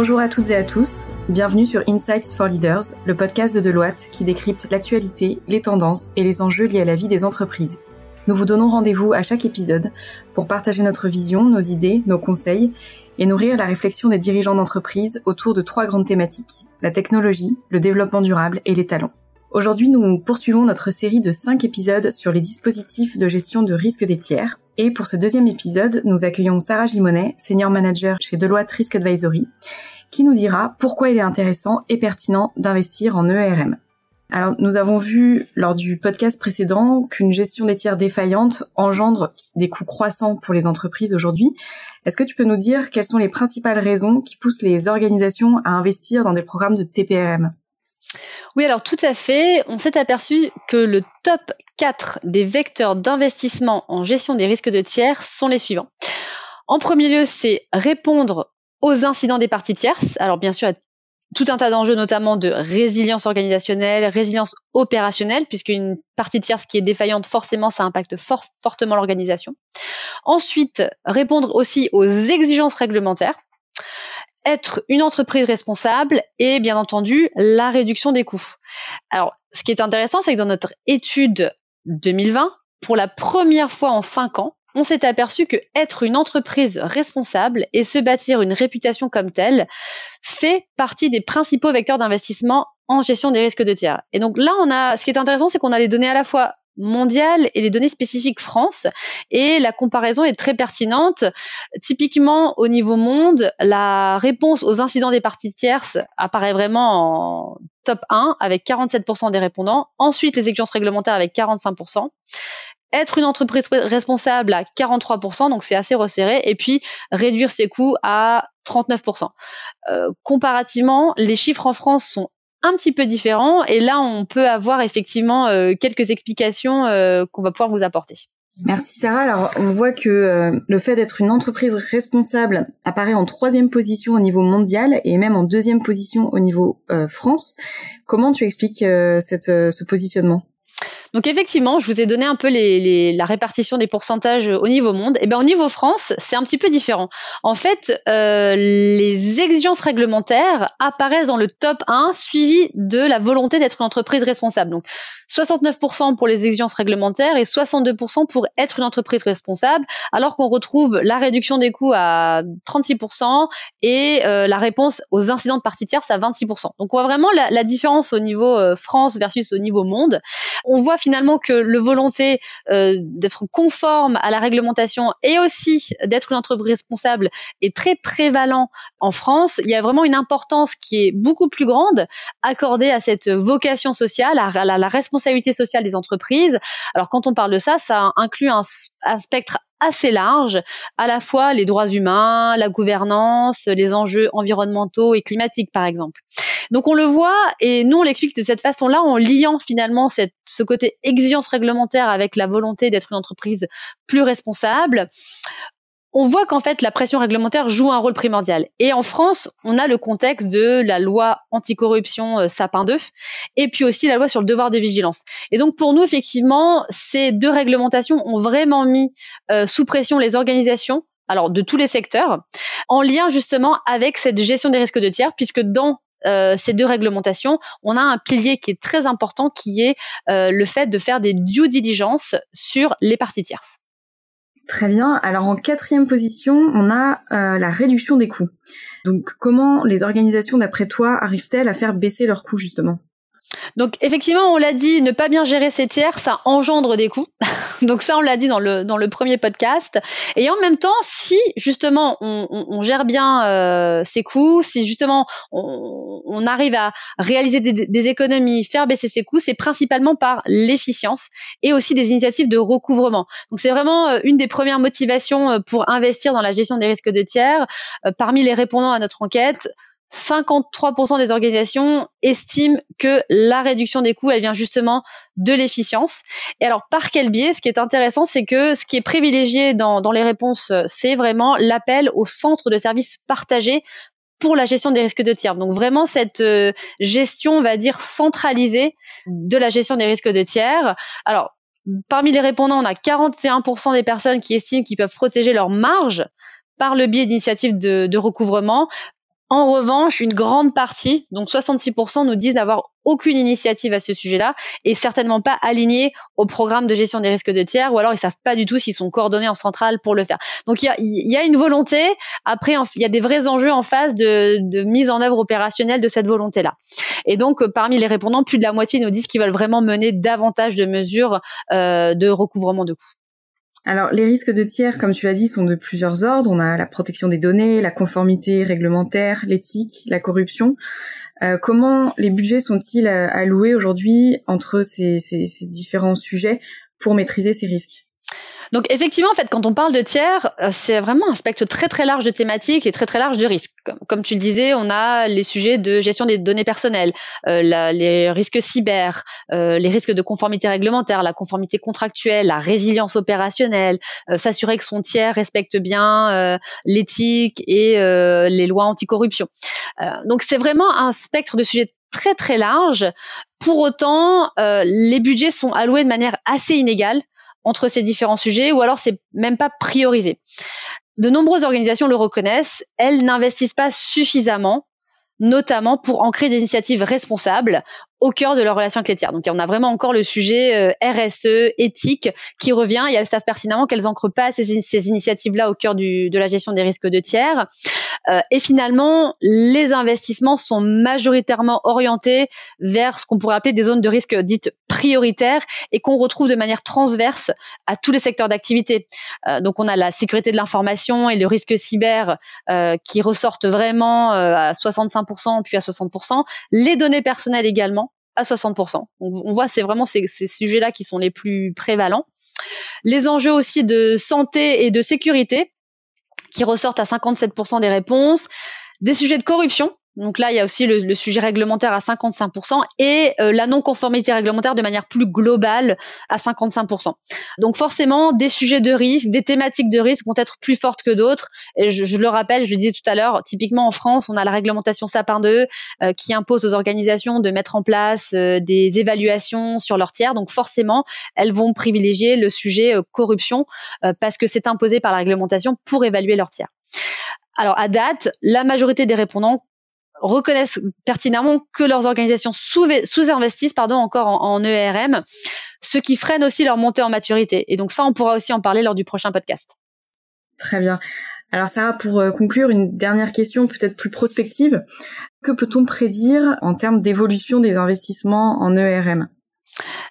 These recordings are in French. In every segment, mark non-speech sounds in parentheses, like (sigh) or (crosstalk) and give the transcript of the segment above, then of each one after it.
Bonjour à toutes et à tous, bienvenue sur Insights for Leaders, le podcast de Deloitte qui décrypte l'actualité, les tendances et les enjeux liés à la vie des entreprises. Nous vous donnons rendez-vous à chaque épisode pour partager notre vision, nos idées, nos conseils et nourrir la réflexion des dirigeants d'entreprise autour de trois grandes thématiques, la technologie, le développement durable et les talents. Aujourd'hui, nous poursuivons notre série de cinq épisodes sur les dispositifs de gestion de risque des tiers. Et pour ce deuxième épisode, nous accueillons Sarah Gimonet, senior manager chez Deloitte Risk Advisory, qui nous dira pourquoi il est intéressant et pertinent d'investir en ERM. Alors, nous avons vu lors du podcast précédent qu'une gestion des tiers défaillante engendre des coûts croissants pour les entreprises aujourd'hui. Est-ce que tu peux nous dire quelles sont les principales raisons qui poussent les organisations à investir dans des programmes de TPRM oui, alors tout à fait. On s'est aperçu que le top 4 des vecteurs d'investissement en gestion des risques de tiers sont les suivants. En premier lieu, c'est répondre aux incidents des parties tierces. Alors bien sûr, tout un tas d'enjeux, notamment de résilience organisationnelle, résilience opérationnelle, puisqu'une partie tierce qui est défaillante, forcément, ça impacte fortement l'organisation. Ensuite, répondre aussi aux exigences réglementaires être une entreprise responsable et bien entendu la réduction des coûts. Alors, ce qui est intéressant, c'est que dans notre étude 2020, pour la première fois en cinq ans, on s'est aperçu que être une entreprise responsable et se bâtir une réputation comme telle fait partie des principaux vecteurs d'investissement en gestion des risques de tiers. Et donc là, on a, ce qui est intéressant, c'est qu'on a les données à la fois mondiale et les données spécifiques France. Et la comparaison est très pertinente. Typiquement, au niveau monde, la réponse aux incidents des parties tierces apparaît vraiment en top 1 avec 47% des répondants. Ensuite, les exigences réglementaires avec 45% être une entreprise responsable à 43%, donc c'est assez resserré, et puis réduire ses coûts à 39%. Euh, comparativement, les chiffres en France sont un petit peu différent. Et là, on peut avoir effectivement euh, quelques explications euh, qu'on va pouvoir vous apporter. Merci Sarah. Alors on voit que euh, le fait d'être une entreprise responsable apparaît en troisième position au niveau mondial et même en deuxième position au niveau France. Comment tu expliques ce positionnement? Donc effectivement, je vous ai donné un peu la répartition des pourcentages au niveau monde. Et eh bien au niveau France, c'est un petit peu différent. En fait, euh, les exigences réglementaires apparaissent dans le top 1, suivi de la volonté d'être une entreprise responsable. Donc 69% pour les exigences réglementaires et 62% pour être une entreprise responsable, alors qu'on retrouve la réduction des coûts à 36% et euh, la réponse aux incidents de partie tierce à 26%. Donc on voit vraiment la, différence au niveau euh, France versus au niveau monde. On voit finalement que le volonté euh, d'être conforme à la réglementation et aussi d'être une entreprise responsable est très prévalent en France. Il y a vraiment une importance qui est beaucoup plus grande accordée à cette vocation sociale, à la, responsabilité sociale des entreprises. Alors quand on parle de ça, ça inclut un, un spectre assez large, à la fois les droits humains, la gouvernance, les enjeux environnementaux et climatiques par exemple. Donc on le voit et nous on l'explique de cette façon-là en liant finalement ce côté exigence réglementaire avec la volonté d'être une entreprise plus responsable on voit qu'en fait la pression réglementaire joue un rôle primordial. Et en France, on a le contexte de la loi anticorruption euh, Sapin 2 et puis aussi la loi sur le devoir de vigilance. Et donc pour nous, effectivement, ces deux réglementations ont vraiment mis euh, sous pression les organisations alors de tous les secteurs, en lien justement avec cette gestion des risques de tiers, puisque dans euh, ces deux réglementations, on a un pilier qui est très important, qui est le fait de faire des due diligence sur les parties tierces. Très bien. Alors en quatrième position, on a euh, la réduction des coûts. Donc comment les organisations, d'après toi, arrivent-elles à faire baisser leurs coûts justement? Donc effectivement, on l'a dit, ne pas bien gérer ses tiers, ça engendre des coûts. (laughs) Donc ça, on l'a dit dans le, dans le premier podcast. Et en même temps, si justement on, on, gère bien euh, ses coûts, si justement on, on arrive à réaliser des, des, économies, faire baisser ses coûts, c'est principalement par l'efficience et aussi des initiatives de recouvrement. Donc c'est vraiment euh, une des premières motivations euh, pour investir dans la gestion des risques de tiers. Parmi les répondants à notre enquête, 53% des organisations estiment que la réduction des coûts, elle vient justement de l'efficience. Et alors, par quel biais? Ce qui est intéressant, c'est que ce qui est privilégié dans, les réponses, c'est vraiment l'appel au centre de services partagés pour la gestion des risques de tiers. Donc vraiment cette euh, gestion, on va dire, centralisée de la gestion des risques de tiers. Alors, parmi les répondants, on a 41% des personnes qui estiment qu'ils peuvent protéger leur marge par le biais d'initiatives de recouvrement En revanche, une grande partie, donc 66%, nous disent n'avoir aucune initiative à ce sujet-là et certainement pas alignés au programme de gestion des risques de tiers ou alors ils savent pas du tout s'ils sont coordonnés en centrale pour le faire. Donc il y a, une volonté. Après, il y a des vrais enjeux en phase de, de mise en œuvre opérationnelle de cette volonté-là. Et donc euh, parmi les répondants, plus de la moitié nous disent qu'ils veulent vraiment mener davantage de mesures euh, de recouvrement de coûts. Alors, les risques de tiers, comme tu l'as dit, sont de plusieurs ordres. On a la protection des données, la conformité réglementaire, l'éthique, la corruption. Euh, comment les budgets sont-ils euh, alloués aujourd'hui entre ces, ces différents sujets pour maîtriser ces risques? Donc effectivement, en fait, quand on parle de tiers, euh, c'est vraiment un spectre très très large de thématiques et très très large de risques. Comme, tu le disais, on a les sujets de gestion des données personnelles, euh, les risques cyber, euh, les risques de conformité réglementaire, la conformité contractuelle, la résilience opérationnelle, s'assurer que son tiers respecte bien l'éthique et les lois anticorruption. donc c'est vraiment un spectre de sujets très très large. Pour autant, les budgets sont alloués de manière assez inégale entre ces différents sujets ou alors c'est même pas priorisé. De nombreuses organisations le reconnaissent, elles n'investissent pas suffisamment notamment pour ancrer des initiatives responsables au cœur de leur relation avec les tiers. Donc on a vraiment encore le sujet euh, RSE, éthique qui revient et elles savent pertinemment qu'elles n'ancrent pas ces, ces initiatives-là au cœur du, de la gestion des risques de tiers. Euh, et finalement, les investissements sont majoritairement orientés vers ce qu'on pourrait appeler des zones de risque dites prioritaires et qu'on retrouve de manière transverse à tous les secteurs d'activité. Euh, donc on a la sécurité de l'information et le risque cyber euh, qui ressortent vraiment euh, à 65% puis à 60%, les données personnelles également à 60%. On, voit c'est vraiment ces, ces sujets-là qui sont les plus prévalents. Les enjeux aussi de santé et de sécurité qui ressortent à 57% des réponses. Des sujets de corruption donc là, il y a aussi le, sujet réglementaire à 55% et euh, la non-conformité réglementaire de manière plus globale à 55%. Donc forcément, des sujets de risque, des thématiques de risque vont être plus fortes que d'autres. Et je, le rappelle, je le disais tout à l'heure, typiquement en France, on a la réglementation Sapin 2 euh, qui impose aux organisations de mettre en place euh, des évaluations sur leurs tiers. Donc forcément, elles vont privilégier le sujet corruption parce que c'est imposé par la réglementation pour évaluer leurs tiers. Alors à date, la majorité des répondants reconnaissent pertinemment que leurs organisations sous-investissent pardon encore en, ERM, ce qui freine aussi leur montée en maturité. Et donc ça, on pourra aussi en parler lors du prochain podcast. Très bien. Alors Sarah, pour euh, conclure, une dernière question peut-être plus prospective. Que peut-on prédire en termes d'évolution des investissements en ERM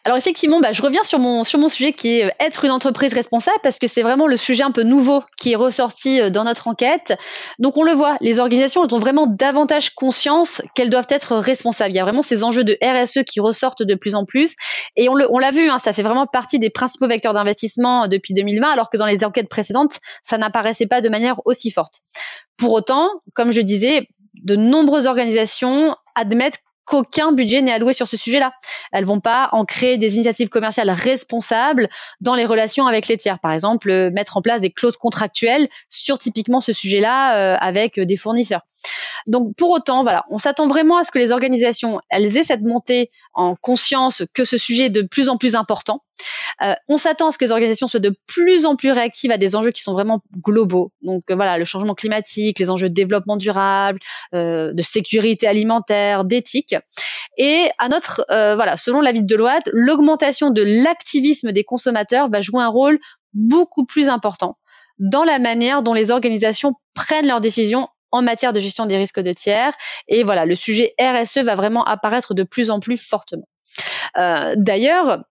alors effectivement, bah, je reviens sur mon sur mon sujet qui est euh, être une entreprise responsable parce que c'est vraiment le sujet un peu nouveau qui est ressorti euh, dans notre enquête. Donc on le voit, les organisations elles ont vraiment davantage conscience qu'elles doivent être responsables. Il y a vraiment ces enjeux de RSE qui ressortent de plus en plus et on l'a vu, hein, ça fait vraiment partie des principaux vecteurs d'investissement euh, depuis 2020 alors que dans les enquêtes précédentes ça n'apparaissait pas de manière aussi forte. Pour autant, comme je disais, de nombreuses organisations admettent qu'aucun budget n'est alloué sur ce sujet-là. Elles vont pas en créer des initiatives commerciales responsables dans les relations avec les tiers. Par exemple, euh, mettre en place des clauses contractuelles sur typiquement ce sujet-là euh, avec des fournisseurs. Donc pour autant, voilà, on s'attend vraiment à ce que les organisations elles aient cette montée en conscience que ce sujet est de plus en plus important. Euh, on s'attend à ce que les organisations soient de plus en plus réactives à des enjeux qui sont vraiment globaux. Donc voilà, le changement climatique, les enjeux de développement durable, de sécurité alimentaire, d'éthique. Et à notre, euh, voilà, selon l'avis de Deloitte, l'augmentation de l'activisme des consommateurs va jouer un rôle beaucoup plus important dans la manière dont les organisations prennent leurs décisions en matière de gestion des risques de tiers. Et voilà, le sujet RSE va vraiment apparaître de plus en plus fortement. Euh, d'ailleurs,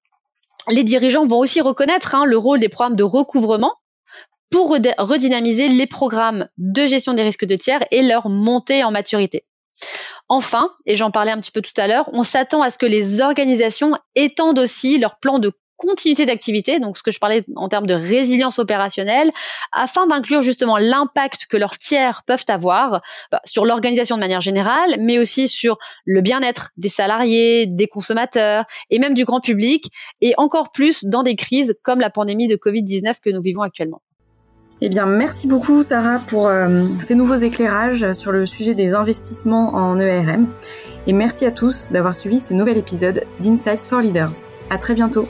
les dirigeants vont aussi reconnaître hein, le rôle des programmes de recouvrement pour redynamiser les programmes de gestion des risques de tiers et leur montée en maturité. Enfin, et j'en parlais un petit peu tout à l'heure, on s'attend à ce que les organisations étendent aussi leur plan de continuité d'activité, donc ce que je parlais en termes de résilience opérationnelle, afin d'inclure justement l'impact que leurs tiers peuvent avoir bah, sur l'organisation de manière générale, mais aussi sur le bien-être des salariés, des consommateurs et même du grand public, et encore plus dans des crises comme la pandémie de Covid-19 que nous vivons actuellement. Eh bien, merci beaucoup Sarah pour euh, ces nouveaux éclairages sur le sujet des investissements en ERM. Et merci à tous d'avoir suivi ce nouvel épisode d'Insights for Leaders. À très bientôt.